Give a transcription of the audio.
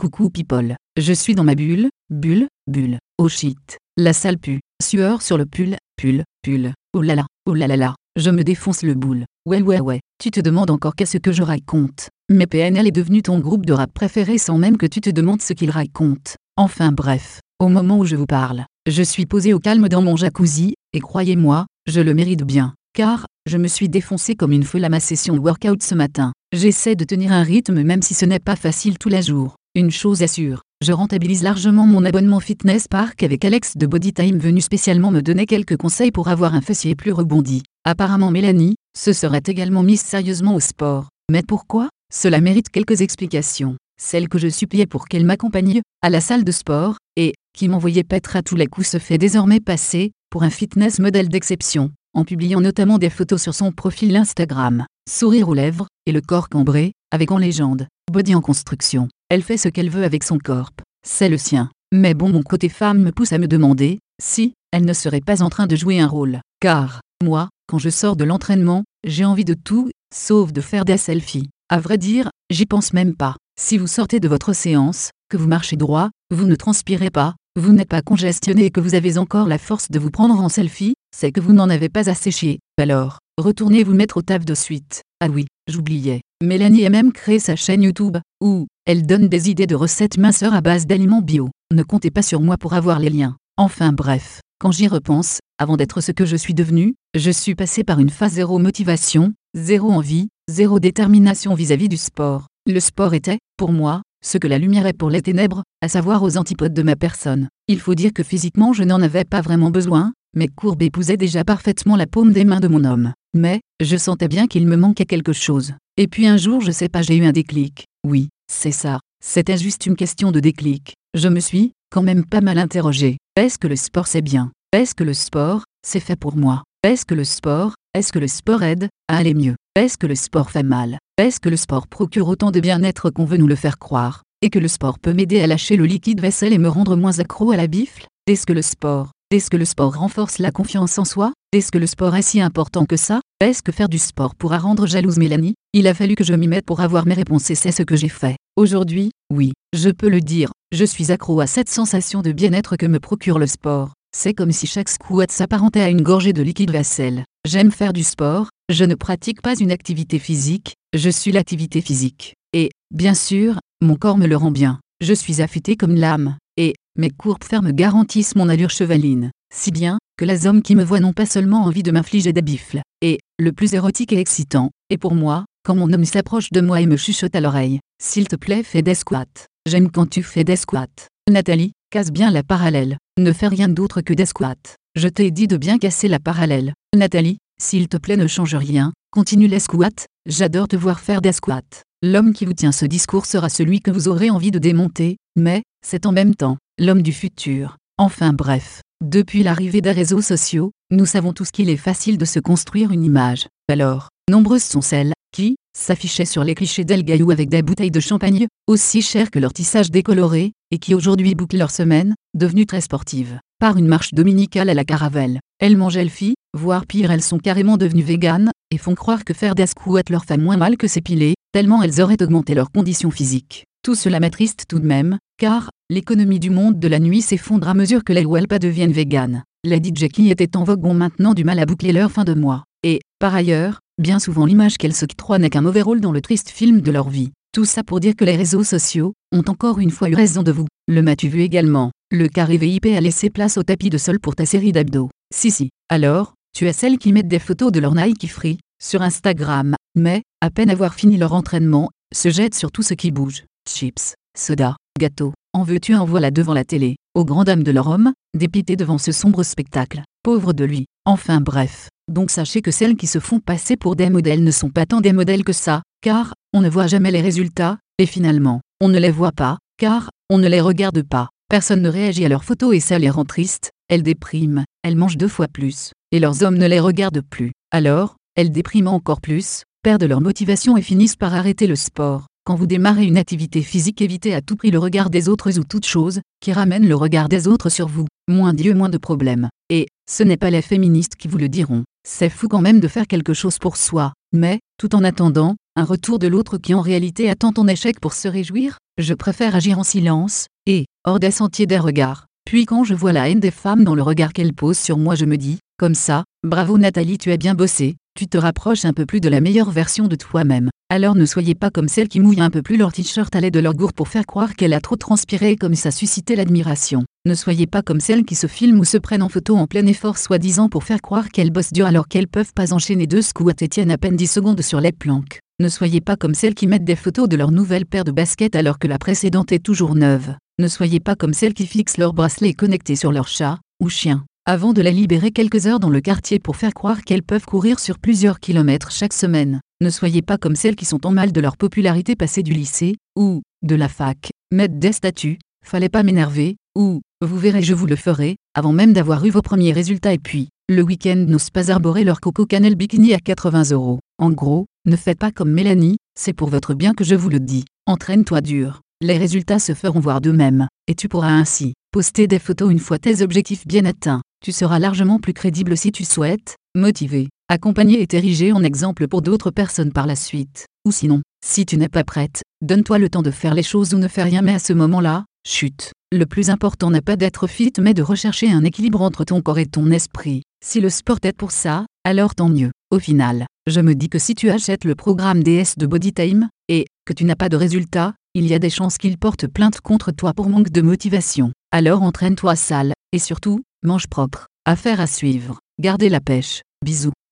Coucou people, je suis dans ma bulle, bulle, bulle, oh shit, la salle pue, sueur sur le pull, pull, pull, oh là là, oh là là là, je me défonce le boule. Ouais ouais ouais, tu te demandes encore qu'est-ce que je raconte. Mais PNL est devenu ton groupe de rap préféré sans même que tu te demandes ce qu'il raconte. Enfin bref, au moment où je vous parle, je suis posé au calme dans mon jacuzzi, et croyez-moi, je le mérite bien, car, je me suis défoncé comme une folle à ma session workout ce matin. J'essaie de tenir un rythme même si ce n'est pas facile tous les jours. Une chose est sûre, je rentabilise largement mon abonnement Fitness Park avec Alex de Bodytime venu spécialement me donner quelques conseils pour avoir un fessier plus rebondi. Apparemment Mélanie, se serait également mise sérieusement au sport. Mais pourquoi? Cela mérite quelques explications. Celle que je suppliais pour qu'elle m'accompagne à la salle de sport, et qui m'envoyait paître à tous les coups se fait désormais passer pour un fitness modèle d'exception, en publiant notamment des photos sur son profil Instagram, sourire aux lèvres, et le corps cambré, avec en légende, body en construction. Elle fait ce qu'elle veut avec son corps. C'est le sien. Mais bon mon côté femme me pousse à me demander, si, elle ne serait pas en train de jouer un rôle. Car, moi, quand je sors de l'entraînement, j'ai envie de tout, sauf de faire des selfies. À vrai dire, j'y pense même pas. Si vous sortez de votre séance, que vous marchez droit, vous ne transpirez pas, vous n'êtes pas congestionné et que vous avez encore la force de vous prendre en selfie, c'est que vous n'en avez pas assez chié. Alors, retournez vous mettre au taf de suite. Ah oui, j'oubliais. Mélanie a même créé sa chaîne YouTube, où elle donne des idées de recettes minceurs à base d'aliments bio. Ne comptez pas sur moi pour avoir les liens. Enfin bref, quand j'y repense, avant d'être ce que je suis devenu, je suis passé par une phase zéro motivation, zéro envie, zéro détermination vis-à-vis du sport. Le sport était, pour moi, ce que la lumière est pour les ténèbres, à savoir aux antipodes de ma personne. Il faut dire que physiquement je n'en avais pas vraiment besoin, mes courbes épousaient déjà parfaitement la paume des mains de mon homme. Mais, je sentais bien qu'il me manquait quelque chose. Et puis un jour je sais pas j'ai eu un déclic. Oui, c'est ça. C'était juste une question de déclic. Je me suis, quand même pas mal interrogé. Est-ce que le sport c'est bien? Est-ce que le sport, c'est fait pour moi? Est-ce que le sport, est-ce que le sport aide à aller mieux? Est-ce que le sport fait mal? Est-ce que le sport procure autant de bien-être qu'on veut nous le faire croire? Et que le sport peut m'aider à lâcher le liquide vaisselle et me rendre moins accro à la bifle? Est-ce que le sport, est-ce que le sport renforce la confiance en soi? Est-ce que le sport est si important que ça? Est-ce que faire du sport pourra rendre jalouse Mélanie? Il a fallu que je m'y mette pour avoir mes réponses et c'est ce que j'ai fait. Aujourd'hui, oui, je peux le dire, je suis accro à cette sensation de bien-être que me procure le sport. C'est comme si chaque squat s'apparentait à une gorgée de liquide vaisselle. J'aime faire du sport, je ne pratique pas une activité physique, je suis l'activité physique. Et, bien sûr, mon corps me le rend bien. Je suis affûté comme l'âme, et, mes courbes fermes garantissent mon allure chevaline, si bien, les hommes qui me voient n'ont pas seulement envie de m'infliger des bifles, et, le plus érotique et excitant, et pour moi, quand mon homme s'approche de moi et me chuchote à l'oreille, s'il te plaît fais des squats, j'aime quand tu fais des squats. Nathalie, casse bien la parallèle, ne fais rien d'autre que des squats. Je t'ai dit de bien casser la parallèle. Nathalie, s'il te plaît ne change rien, continue les squats, j'adore te voir faire des squats. L'homme qui vous tient ce discours sera celui que vous aurez envie de démonter, mais, c'est en même temps, l'homme du futur. Enfin bref, depuis l'arrivée des réseaux sociaux, nous savons tous qu'il est facile de se construire une image. Alors, nombreuses sont celles qui s'affichaient sur les clichés d'El avec des bouteilles de champagne, aussi chères que leur tissage décoloré, et qui aujourd'hui bouclent leur semaine, devenue très sportive, par une marche dominicale à la caravelle. Elles mangent filles, voire pire elles sont carrément devenues véganes, et font croire que faire des squats leur fait moins mal que s'épiler, tellement elles auraient augmenté leurs conditions physiques. Tout cela m'attriste tout de même, car, l'économie du monde de la nuit s'effondre à mesure que les Welpa deviennent véganes. Les DJ qui étaient en vogue ont maintenant du mal à boucler leur fin de mois. Et, par ailleurs, bien souvent l'image qu'elles s'octroient n'est qu'un mauvais rôle dans le triste film de leur vie. Tout ça pour dire que les réseaux sociaux ont encore une fois eu raison de vous. Le m'as-tu vu également? Le carré VIP a laissé place au tapis de sol pour ta série d'abdos. Si si. Alors, tu es celles qui mettent des photos de leur Nike Free sur Instagram, mais, à peine avoir fini leur entraînement, se jettent sur tout ce qui bouge chips, soda, gâteau. En veux-tu en voilà devant la télé, aux grandes dames de leur homme, dépité devant ce sombre spectacle. Pauvre de lui. Enfin bref. Donc sachez que celles qui se font passer pour des modèles ne sont pas tant des modèles que ça, car, on ne voit jamais les résultats, et finalement, on ne les voit pas, car, on ne les regarde pas. Personne ne réagit à leurs photos et ça les rend tristes, elles dépriment, elles mangent deux fois plus, et leurs hommes ne les regardent plus. Alors, elles dépriment encore plus, perdent leur motivation et finissent par arrêter le sport. Quand vous démarrez une activité physique, évitez à tout prix le regard des autres ou toute chose qui ramène le regard des autres sur vous. Moins Dieu, moins de problèmes. Et, ce n'est pas les féministes qui vous le diront. C'est fou quand même de faire quelque chose pour soi. Mais, tout en attendant, un retour de l'autre qui en réalité attend ton échec pour se réjouir, je préfère agir en silence, et, hors des sentiers des regards. Puis quand je vois la haine des femmes dans le regard qu'elles posent sur moi je me dis, comme ça, bravo Nathalie tu as bien bossé, tu te rapproches un peu plus de la meilleure version de toi-même. Alors ne soyez pas comme celles qui mouillent un peu plus leur t-shirt à l'aide de leur gourde pour faire croire qu'elle a trop transpiré comme ça suscitait l'admiration. Ne soyez pas comme celles qui se filment ou se prennent en photo en plein effort soi-disant pour faire croire qu'elles bossent dur alors qu'elles peuvent pas enchaîner deux squats et tiennent à peine 10 secondes sur les planques. Ne soyez pas comme celles qui mettent des photos de leur nouvelle paire de baskets alors que la précédente est toujours neuve. Ne soyez pas comme celles qui fixent leur bracelet connecté sur leur chat, ou chien, avant de la libérer quelques heures dans le quartier pour faire croire qu'elles peuvent courir sur plusieurs kilomètres chaque semaine. Ne soyez pas comme celles qui sont en mal de leur popularité passée du lycée, ou, de la fac, mettre des statuts, fallait pas m'énerver, ou, vous verrez je vous le ferai, avant même d'avoir eu vos premiers résultats et puis, le week-end n'osent pas arborer leur coco cannelle bikini à 80 euros. En gros, ne faites pas comme Mélanie, c'est pour votre bien que je vous le dis. Entraîne-toi dur. Les résultats se feront voir d'eux-mêmes, et tu pourras ainsi poster des photos une fois tes objectifs bien atteints. Tu seras largement plus crédible si tu souhaites, motiver, accompagner et t'ériger en exemple pour d'autres personnes par la suite. Ou sinon, si tu n'es pas prête, donne-toi le temps de faire les choses ou ne fais rien mais à ce moment-là, chute. Le plus important n'est pas d'être fit mais de rechercher un équilibre entre ton corps et ton esprit. Si le sport t'aide pour ça, alors tant mieux. Au final, je me dis que si tu achètes le programme DS de Bodytime, et que tu n'as pas de résultat, il y a des chances qu'il porte plainte contre toi pour manque de motivation. Alors entraîne-toi sale, et surtout, mange propre. Affaire à suivre. Gardez la pêche. Bisous.